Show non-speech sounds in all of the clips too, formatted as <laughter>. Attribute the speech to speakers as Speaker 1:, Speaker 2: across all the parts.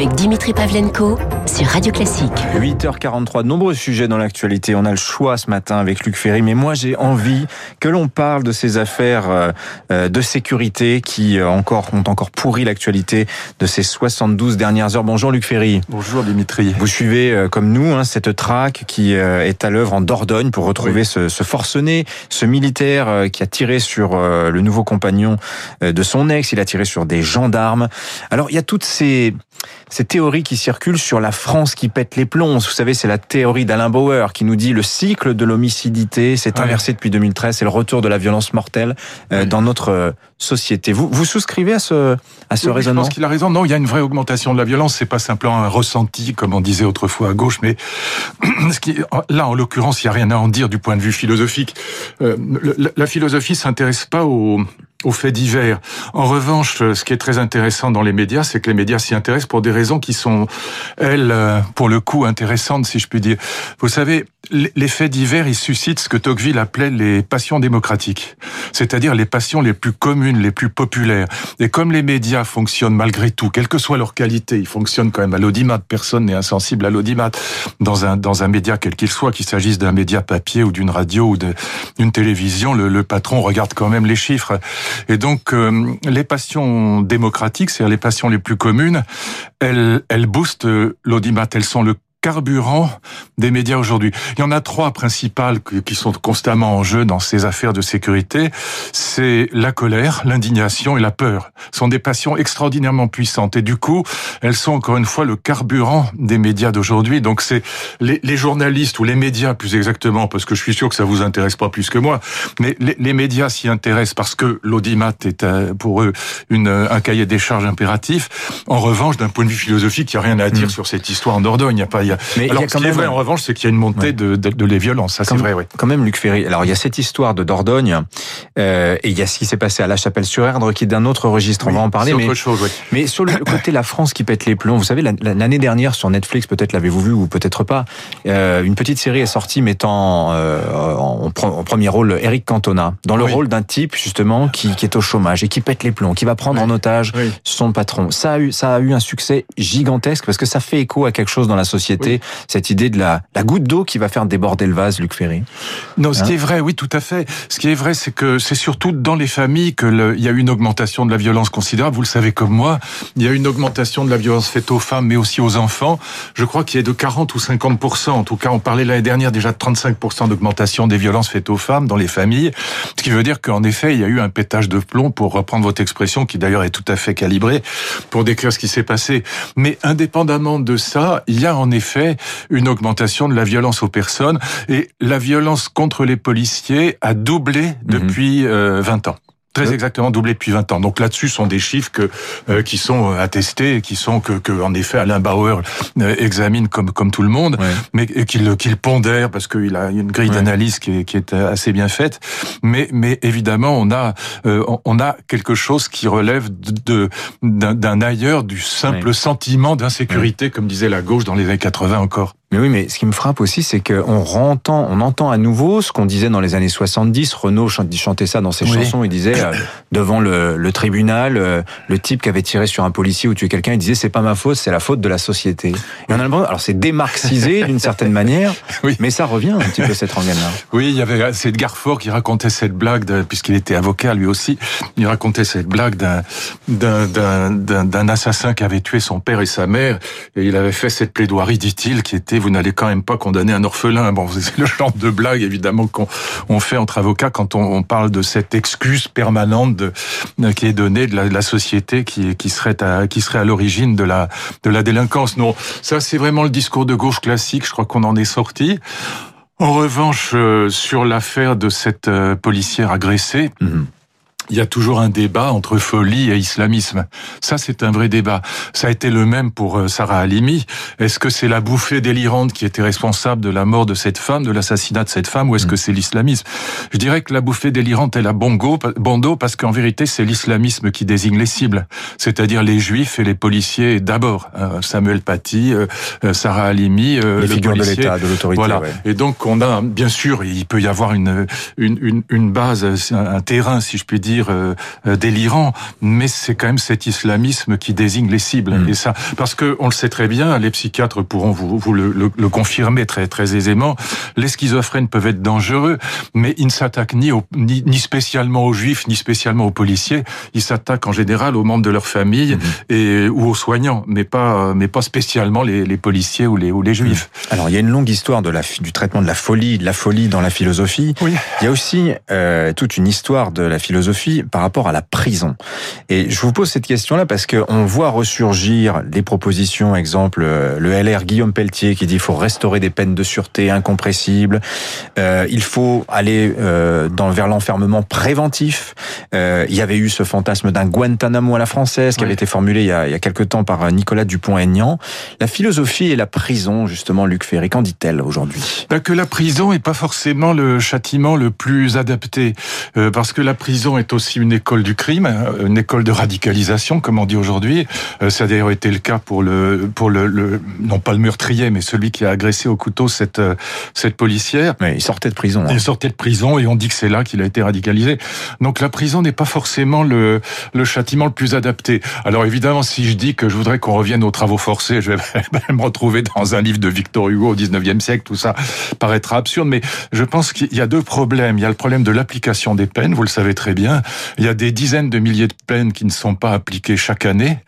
Speaker 1: avec Dimitri Pavlenko sur Radio Classique.
Speaker 2: 8h43, de nombreux sujets dans l'actualité. On a le choix ce matin avec Luc Ferry, mais moi j'ai envie que l'on parle de ces affaires euh, euh, de sécurité qui euh, encore ont encore pourri l'actualité de ces 72 dernières heures. Bonjour Luc Ferry.
Speaker 3: Bonjour Dimitri.
Speaker 2: Vous suivez comme nous hein, cette traque qui est à l'œuvre en Dordogne pour retrouver ce, ce, forcené, ce militaire qui a tiré sur le nouveau compagnon de son ex. Il a tiré sur des gendarmes. Alors il y a toutes ces ces théories qui circulent sur la France qui pète les plombs. Vous savez, c'est la théorie d'Alain Bauer qui nous dit le cycle de l'homicidité s'est inversé depuis 2013. C'est le retour de la violence mortelle euh, dans notre euh, société. Vous, vous souscrivez à ce, à ce raisonnement
Speaker 3: Je pense qu'il a raison. Non, il y a une vraie augmentation de la violence. C'est pas simplement un ressenti, comme on disait autrefois à gauche, mais <clears throat> ce qui, là, en l'occurrence, il n'y a rien à en dire du point de vue philosophique. Euh, la philosophie s'intéresse pas aux aux faits divers. En revanche, ce qui est très intéressant dans les médias, c'est que les médias s'y intéressent pour des raisons qui sont, elles, euh, pour le coup, intéressantes, si je puis dire. Vous savez, les faits divers, ils suscitent ce que Tocqueville appelait les passions démocratiques, c'est-à-dire les passions les plus communes, les plus populaires. Et comme les médias fonctionnent malgré tout, quelle que soit leur qualité, ils fonctionnent quand même à l'audimat. Personne n'est insensible à l'audimat dans un dans un média quel qu'il soit, qu'il s'agisse d'un média papier ou d'une radio ou d'une télévision, le, le, patron regarde quand même les chiffres. Et donc euh, les passions démocratiques, c'est-à-dire les passions les plus communes, elles elles boostent l'audimat. Elles sont le carburant des médias aujourd'hui. Il y en a trois principales qui sont constamment en jeu dans ces affaires de sécurité. C'est la colère, l'indignation et la peur. Ce sont des passions extraordinairement puissantes et du coup, elles sont encore une fois le carburant des médias d'aujourd'hui. Donc c'est les, journalistes ou les médias plus exactement, parce que je suis sûr que ça vous intéresse pas plus que moi, mais les, médias s'y intéressent parce que l'audimat est euh, pour eux une, un cahier des charges impératif. En revanche, d'un point de vue philosophique, il n'y a rien à dire hmm. sur cette histoire en Dordogne. Il n'y a pas mais alors, ce qui est vrai, en revanche, c'est qu'il y a une montée de, de, les violences. Ça, c'est vrai, oui.
Speaker 2: Quand même, Luc Ferry. Alors, il y a cette histoire de Dordogne, euh, et il y a ce qui s'est passé à La Chapelle-sur-Erdre, qui est d'un autre registre. on va en parler.
Speaker 3: Mais, autre chose, oui.
Speaker 2: mais sur le <coughs> côté la France qui pète les plombs, vous savez, l'année dernière sur Netflix, peut-être l'avez-vous vu ou peut-être pas, euh, une petite série est sortie mettant euh, en, en, premier rôle Eric Cantona, dans le rôle d'un type justement qui, qui, est au chômage et qui pète les plombs, qui va prendre en otage son patron. Ça a eu, ça a eu un succès gigantesque parce que ça fait écho à quelque chose dans la société, cette idée de la, la goutte d'eau qui va faire déborder le vase, Luc Ferry.
Speaker 3: Non, ce qui hein est vrai, oui, tout à fait. Ce qui est vrai, c'est que c'est surtout dans les familles que il y a eu une augmentation de la violence considérable. Vous le savez comme moi, il y a eu une augmentation de la violence faite aux femmes, mais aussi aux enfants. Je crois qu'il y a de 40 ou 50% En tout cas, on parlait l'année dernière déjà de 35% d'augmentation des violences faites aux femmes dans les familles. Ce qui veut dire qu'en effet, il y a eu un pétage de plomb, pour reprendre votre expression, qui d'ailleurs est tout à fait calibrée, pour décrire ce qui s'est passé. Mais indépendamment de ça, il y a en effet une augmentation de la violence aux personnes et la violence contre les policiers a doublé mhm. Depuis 20 euh, ans. Très exactement doublé depuis 20 ans. Donc là-dessus sont des chiffres que, euh, qui sont euh, attestés, qui sont que, que en effet Alain Bauer examine comme comme tout le monde, mais qu'il qu'il pondère parce qu'il a une grille d'analyse qui est, qui est assez bien faite. Mais mais évidemment on a on a quelque chose qui relève de d'un ailleurs du simple sentiment d'insécurité, comme disait la gauche dans les années 80 encore.
Speaker 2: Mais oui, mais ce qui me frappe aussi, c'est qu'on entend, on entend à nouveau ce qu'on disait dans les années 70. Renaud chantait ça dans ses chansons. Il disait euh, <coughs> devant le, le tribunal, euh, le type qui avait tiré sur un policier ou tué quelqu'un, il disait c'est pas ma faute, c'est la faute de la société. Et on a alors c'est démarxisé <laughs> d'une certaine manière, oui. mais ça revient un petit peu cette rengaine-là.
Speaker 3: Oui, il y avait c'est Edgar Faure qui racontait cette blague puisqu'il était avocat lui aussi. Il racontait cette blague d'un d'un assassin qui avait tué son père et sa mère et il avait fait cette plaidoirie, dit-il, qui était vous n'allez quand même pas condamner un orphelin. Bon, c'est le genre de blague évidemment qu'on fait entre avocats quand on, parle de cette excuse permanente de, qui est donnée de la, société qui, serait à, qui serait à l'origine de la de la délinquance. Non, ça c'est vraiment le discours de gauche classique. Je crois qu'on en est sorti. En revanche, euh, sur l'affaire de cette euh, policière agressée. Mhm il y a toujours un débat entre folie et islamisme. Ça, c'est un vrai débat. Ça a été le même pour euh, Sarah Halimi. Est-ce que c'est la bouffée délirante qui était responsable de la mort de cette femme, de l'assassinat de cette femme, ou est-ce que mm. c'est l'islamisme? Je dirais que la bouffée délirante est la bongo, bondo, parce qu'en vérité, c'est l'islamisme qui désigne les cibles, c'est-à-dire les juifs et les policiers d'abord. Euh, Samuel Paty, euh, Sarah Halimi,
Speaker 2: les figures de l'État, de l'autorité.
Speaker 3: Voilà. Et donc, on a, bien sûr, il peut y avoir une, une, une, une base, un terrain, si je puis dire, dire euh, délirant, mais c'est quand même cet islamisme qui désigne les cibles. Mm. Et ça, parce que on le sait très bien, les psychiatres pourront vous, vous le, le, confirmer très très aisément. Les schizophrènes peuvent être dangereux, mais ils ne s'attaquent ni, ni, ni spécialement aux juifs, ni spécialement aux policiers. Ils s'attaquent en général aux membres de leur famille mm-hmm. et ou aux soignants, mais pas mais pas spécialement les, les policiers ou les ou les juifs.
Speaker 2: Mm. Alors il y a une longue histoire de la du traitement de la folie, de la folie dans la philosophie.
Speaker 3: Oui.
Speaker 2: Il y a aussi euh, toute une histoire de la philosophie par rapport à la prison. Et je vous pose cette question-là parce qu'on voit ressurgir des propositions, exemple euh, le LR Guillaume Pelletier qui dit qu'il faut restaurer des peines de sûreté incompressibles, euh, il faut aller euh, dans, vers l'enfermement préventif. Euh, il y avait eu ce fantasme d'un Guantanamo à la française qui avait été formulé il y, a, il y a quelque temps par Nicolas Dupont-Aignan. La philosophie et la prison, justement, Luc Ferry, qu'en dit-elle aujourd'hui?
Speaker 3: Ben Que la prison est pas forcément le châtiment le plus adapté, parce que la prison est aussi une école du crime, euh, une école de radicalisation, comme on dit aujourd'hui. Euh, ça a d'ailleurs été le cas pour le, pour le, le, non pas le meurtrier, mais celui qui a agressé au couteau cette, cette policière.
Speaker 2: Mais il sortait de prison. Hein.
Speaker 3: Il sortait de prison et on dit que c'est là qu'il a été radicalisé. Donc la prison n'est pas forcément le, le châtiment le plus adapté. Alors évidemment, si je dis que je voudrais qu'on revienne aux travaux forcés, je vais <laughs> me retrouver dans un livre de Victor Hugo au 19e siècle, tout ça paraîtra absurde, mais je pense qu'il y a deux problèmes. Il y a le problème de l'application des peines, vous le savez très bien. Il y a des dizaines de milliers de peines qui ne sont pas appliquées chaque année.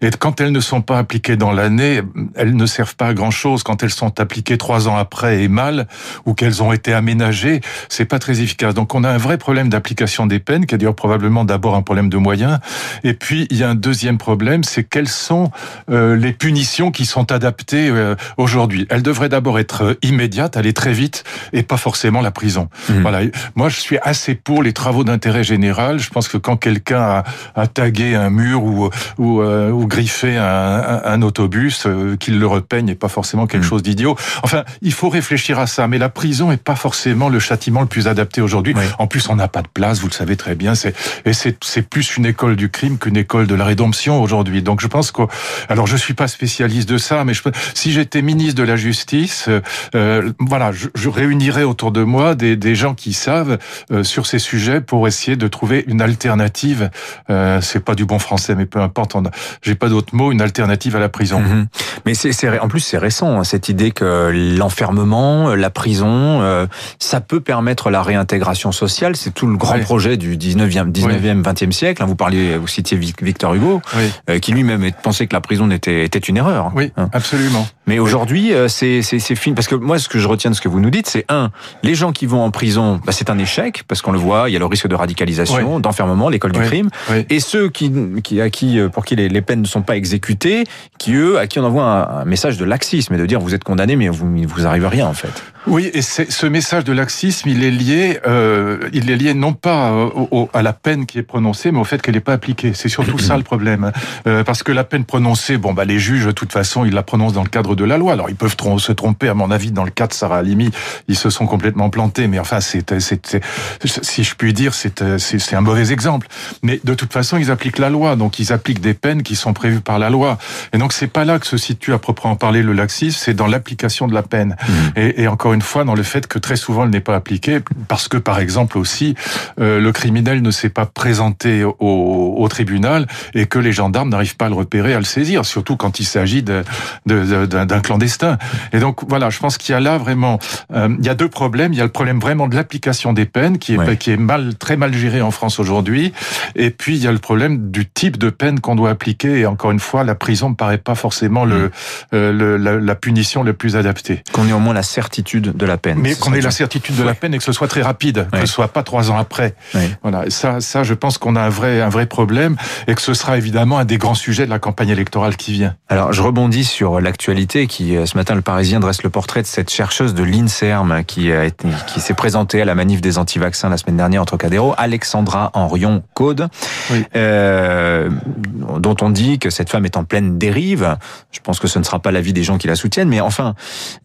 Speaker 3: Et quand elles ne sont pas appliquées dans l'année, elles ne servent pas à grand chose. Quand elles sont appliquées trois ans après et mal, ou qu'elles ont été aménagées, c'est pas très efficace. Donc on a un vrai problème d'application des peines, qui est d'ailleurs probablement d'abord un problème de moyens. Et puis il y a un deuxième problème, c'est quelles sont euh, les punitions qui sont adaptées euh, aujourd'hui. Elles devraient d'abord être euh, immédiates, aller très vite, et pas forcément la prison. Mmh. Voilà. Moi, je suis assez pour les travaux d'intérêt général. Je pense que quand quelqu'un a, a, tagué un mur ou, ou, euh, ou griffé un, un, un autobus, euh, qu'il le repeigne n'est pas forcément quelque mmh. chose d'idiot. Enfin, il faut réfléchir à ça. Mais la prison est pas forcément le châtiment le plus adapté aujourd'hui. Oui. En plus, on n'a pas de place, vous le savez très bien. C'est et c'est plus une école du crime qu'une école de la rédemption aujourd'hui. Donc, je pense que, alors, je suis pas spécialiste de ça, mais je, si j'étais ministre de la Justice, euh, voilà, je, je réunirais autour de moi des, des gens qui savent sur ces sujets pour essayer de trouver une alternative. Euh, c'est pas du bon français, mais peu importe. J'ai pas d'autre mot. Une alternative à la prison.
Speaker 2: Mmh. Mais c'est en plus c'est récent hein, cette idée que l'enfermement, la prison, euh, ça peut permettre la réintégration sociale. C'est tout le grand projet du 19e, 19e, 20e siècle. Hein, vous parliez, vous citiez Victor Hugo,
Speaker 3: oui.
Speaker 2: euh, qui lui-même pensait que la prison était, était une erreur.
Speaker 3: Oui, hein. absolument.
Speaker 2: Mais aujourd'hui, euh, c'est fini parce que moi, ce que je retiens de ce que vous nous dites, c'est un, les gens qui vont en prison, bah, c'est un échec parce qu'on le voit, il y a le risque de radicalisation, oui. d'enfermement, l'école du
Speaker 3: oui.
Speaker 2: crime,
Speaker 3: oui.
Speaker 2: et ceux qui, qui, à qui, euh, pour qui les, les, peines ne sont pas exécutées, qui eux, à qui on envoie un, un message de laxisme et de dire vous êtes condamné, mais vous vous arrive rien en fait.
Speaker 3: Oui, et ce message de laxisme, il est lié, euh, il est lié non pas au, au, à la peine qui est prononcée, mais au fait qu'elle n'est pas appliquée. C'est surtout ça le problème, euh, parce que la peine prononcée, bon bah les juges de toute façon, ils la prononcent dans le cadre de la loi. Alors ils peuvent trom se tromper, à mon avis, dans le cas de Sarah Halimi, ils se sont complètement plantés, mais enfin c'est, si je puis dire, c'est un mauvais exemple. Mais de toute façon, ils appliquent la loi, donc ils appliquent des peines qui sont prévues par la loi. Et donc c'est pas là que se situe à proprement parler le laxisme, c'est dans l'application de la peine. Mmh. Et, et encore une fois dans le fait que très souvent elle n'est pas appliquée parce que par exemple aussi euh, le criminel ne s'est pas présenté au, au, tribunal et que les gendarmes n'arrivent pas à le repérer, à le saisir, surtout quand il s'agit d'un de, de, de, clandestin. Et donc voilà, je pense qu'il y a là vraiment, euh, il y a deux problèmes. Il y a le problème vraiment de l'application des peines qui est ouais. qui est mal très mal géré en France aujourd'hui, et puis il y a le problème du type de peine qu'on doit appliquer. Et encore une fois, la prison ne paraît pas forcément le, mmh. euh, le la, la, punition la plus adaptée.
Speaker 2: Qu'on ait au moins la certitude de la peine.
Speaker 3: Mais qu'on ait la certitude de la peine et que ce soit très rapide, que ce soit pas trois ans après. Voilà, ça, ça, je pense qu'on a un vrai, un vrai problème et que ce sera évidemment un des grands sujets de la campagne électorale qui vient.
Speaker 2: Alors, je rebondis sur l'actualité qui, euh, ce matin, le Parisien dresse le portrait de cette chercheuse de l'INSERM qui a été, qui s'est présentée à la manif des anti-vaccins la semaine dernière entre Trocadéro, Alexandra Henrion Code, oui. euh, dont on dit que cette femme est en pleine dérive. Je pense que ce ne sera pas l'avis des gens qui la soutiennent, mais enfin,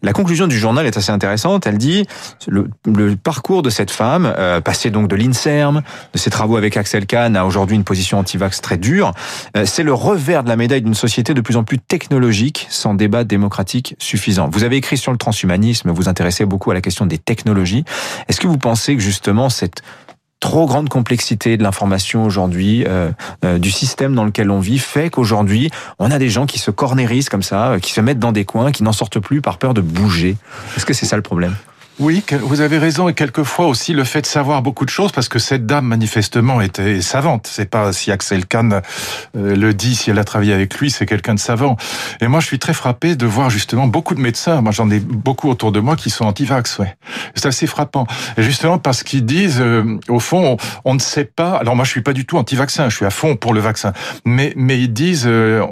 Speaker 2: la conclusion du journal est assez intéressante. Elle dit le, le parcours de cette femme, euh, passée donc de l'INSERM, de ses travaux avec Axel Kahn à aujourd'hui une position anti-vax très dure, euh, c'est le revers de la médaille d'une société de plus en plus technologique, sans débat démocratique suffisant. Vous avez écrit sur le transhumanisme, vous intéressez beaucoup à la question des technologies. Est-ce que vous pensez que justement cette trop grande complexité de l'information aujourd'hui, euh, euh, du système dans lequel on vit, fait qu'aujourd'hui, on a des gens qui se cornérisent comme ça, euh, qui se mettent dans des coins, qui n'en sortent plus par peur de bouger. Est-ce que c'est ça le problème?
Speaker 3: Oui, vous avez raison et quelquefois aussi le fait de savoir beaucoup de choses parce que cette dame manifestement était savante. C'est pas si Axel Kahn euh, le dit, si elle a travaillé avec lui, c'est quelqu'un de savant. Et moi, je suis très frappé de voir justement beaucoup de médecins. Moi, j'en ai beaucoup autour de moi qui sont anti-vax. Ouais, c'est assez frappant. Et justement parce qu'ils disent, euh, au fond, on, ne sait pas. Alors moi, je suis pas du tout anti-vaccin. Je suis à fond pour le vaccin. Mais mais ils disent, euh,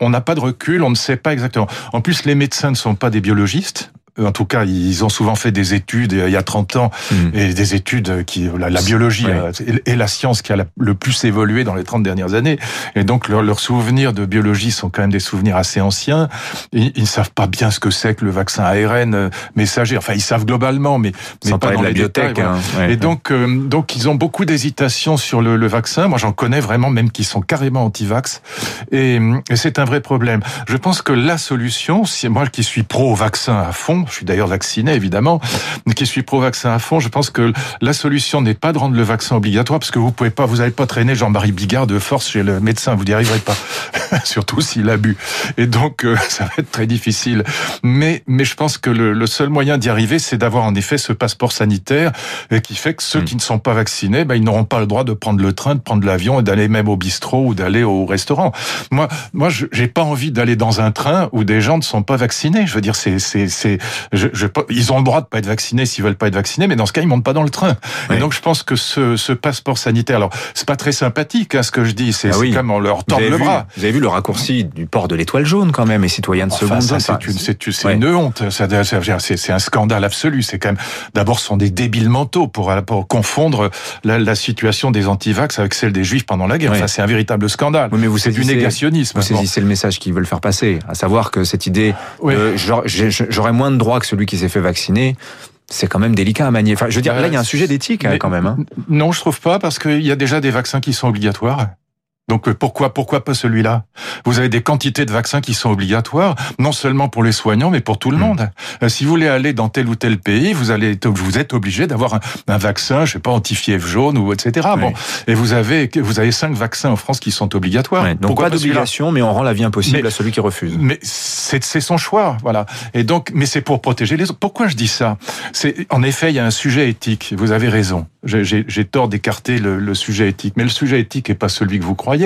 Speaker 3: on n'a pas de recul, on ne sait pas exactement. En plus, les médecins ne sont pas des biologistes en tout cas, ils ont souvent fait des études il y a 30 ans, hmm. et des études qui, la, biologie euh, et la science qui a le plus évolué dans les 30 dernières années. Et donc, leurs souvenirs de biologie sont quand même des souvenirs assez anciens. Ils, ne savent pas bien ce que c'est que le vaccin ARN euh, messager. Enfin, ils savent globalement, mais, mais pas dans la biotech. Hein. et donc, euh, donc, ils ont beaucoup d'hésitation sur le, le, vaccin. Moi, j'en connais vraiment, même qui sont carrément anti-vax. Et, et c'est un vrai problème. Je pense que la solution, si moi qui suis pro-vaccin à fond, je suis d'ailleurs vacciné évidemment, qui suis pro-vaccin à fond, je pense que la solution n'est pas de rendre le vaccin obligatoire, parce que vous pouvez pas, vous n'allez pas traîner Jean-Marie Bigard de force chez le médecin, vous n'y arriverez pas, <laughs> surtout s'il a bu. Et donc euh, <laughs> ça va être très difficile. Mais mais je pense que le, seul moyen d'y arriver, c'est d'avoir en effet ce passeport sanitaire qui fait que ceux hmm. qui ne sont pas vaccinés, ben, ils n'auront pas le droit de prendre le train, de prendre l'avion et d'aller même au bistrot ou d'aller au restaurant. Moi, moi, j'ai pas envie d'aller dans un train où des gens ne sont pas vaccinés. Je veux dire, c'est c'est c'est je, je, ils ont le droit de pas être vaccinés s'ils veulent pas être vaccinés, mais dans ce cas, ils montent pas dans le train. Et donc, je pense que ce, ce passeport sanitaire, alors c'est pas très sympathique, hein, ce que je dis, c'est ah comme on leur tord le bras.
Speaker 2: Vous avez vu le raccourci du port de l'étoile jaune quand même, et citoyens de seconde.
Speaker 3: Ça, c'est une, c'est une honte. C'est un scandale absolu. C'est quand même, d'abord, ce sont des débiles mentaux pour, pour confondre la, la situation des antivax avec celle des juifs pendant la guerre. Enfin, c'est un véritable scandale.
Speaker 2: mais vous
Speaker 3: c'est du négationnisme.
Speaker 2: Vous saisissez le message qu'ils veulent faire passer, à savoir que cette idée, j'aurais moins de droits que celui qui s'est fait vacciner, c'est quand même délicat à manier. Enfin, je veux dire, là, il y a un sujet d'éthique hein, quand même. Hein.
Speaker 3: Non, je trouve pas, parce qu'il y a déjà des vaccins qui sont obligatoires. Donc euh, pourquoi pourquoi pas celui-là? Vous avez des quantités de vaccins qui sont obligatoires, non seulement pour les soignants, mais pour tout le hmm. monde. Euh, si vous voulez aller dans tel ou tel pays, vous allez vous êtes obligé d'avoir un, vaccin, je sais pas anti-fièvre jaune ou etc. Bon, et vous avez vous avez cinq vaccins en France qui sont obligatoires.
Speaker 2: donc pourquoi pas d'obligation, mais on rend la vie impossible à celui qui refuse.
Speaker 3: Mais c'est son choix, voilà. Et donc, mais c'est pour protéger les autres. Pourquoi je dis ça? C'est en effet, il y a un sujet éthique. Vous avez raison. J'ai tort d'écarter le, le sujet éthique, mais le sujet éthique est pas celui que vous croyez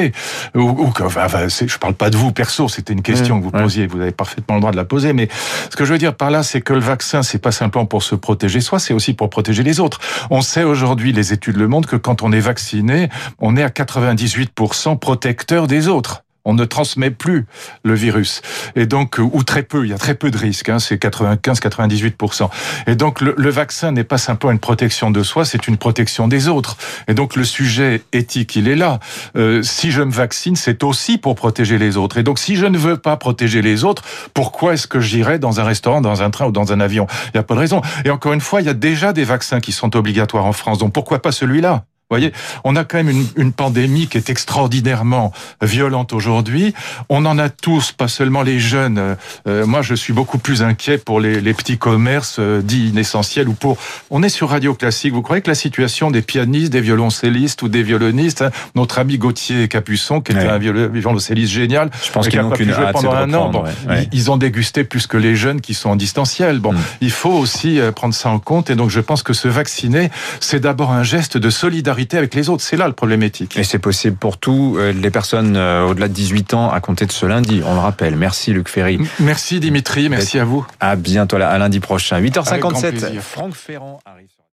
Speaker 3: ou, ou enfin, je parle pas de vous perso, c'était une question que vous posiez, vous avez parfaitement le droit de la poser, mais ce que je veux dire par là, c'est que le vaccin, c'est pas simplement pour se protéger soi, c'est aussi pour protéger les autres. On sait aujourd'hui, les études le montrent, que quand on est vacciné, on est à 98% protecteur des autres on ne transmet plus le virus. Et donc, euh, ou très peu, il y a très peu de risques, hein, c'est 95-98%. Et donc, le, vaccin n'est pas simplement une protection de soi, c'est une protection des autres. Et donc, le sujet éthique, il est là. Euh, si je me vaccine, c'est aussi pour protéger les autres. Et donc, si je ne veux pas protéger les autres, pourquoi est-ce que j'irai dans un restaurant, dans un train ou dans un avion? Il n'y a pas de raison. Et encore une fois, il y a déjà des vaccins qui sont obligatoires en France, donc pourquoi pas celui-là? Voyez, on a quand même une, une, pandémie qui est extraordinairement violente aujourd'hui. On en a tous, pas seulement les jeunes. Euh, moi, je suis beaucoup plus inquiet pour les, les petits commerces euh, dits inessentiels ou pour. On est sur Radio Classique. Vous croyez que la situation des pianistes, des violoncellistes ou des violonistes, hein, notre ami Gauthier Capuçon, qui était un violoncelliste génial,
Speaker 2: je pense qu'ils n'ont qu'une
Speaker 3: pendant un an. Bon, Ils ont dégusté plus que les jeunes qui sont en distanciel. Bon, mm. il faut aussi euh, prendre ça en compte. Et donc, je pense que se vacciner, c'est d'abord un geste de solidarité avec les autres. C'est là le problème éthique.
Speaker 2: Et c'est possible pour tous euh, les personnes euh, au-delà de 18 ans à compter de ce lundi, on le rappelle. Merci Luc Ferry.
Speaker 3: Merci Dimitri, merci à vous.
Speaker 2: À bientôt, à lundi prochain. 8h57, Franck Ferrand arrive.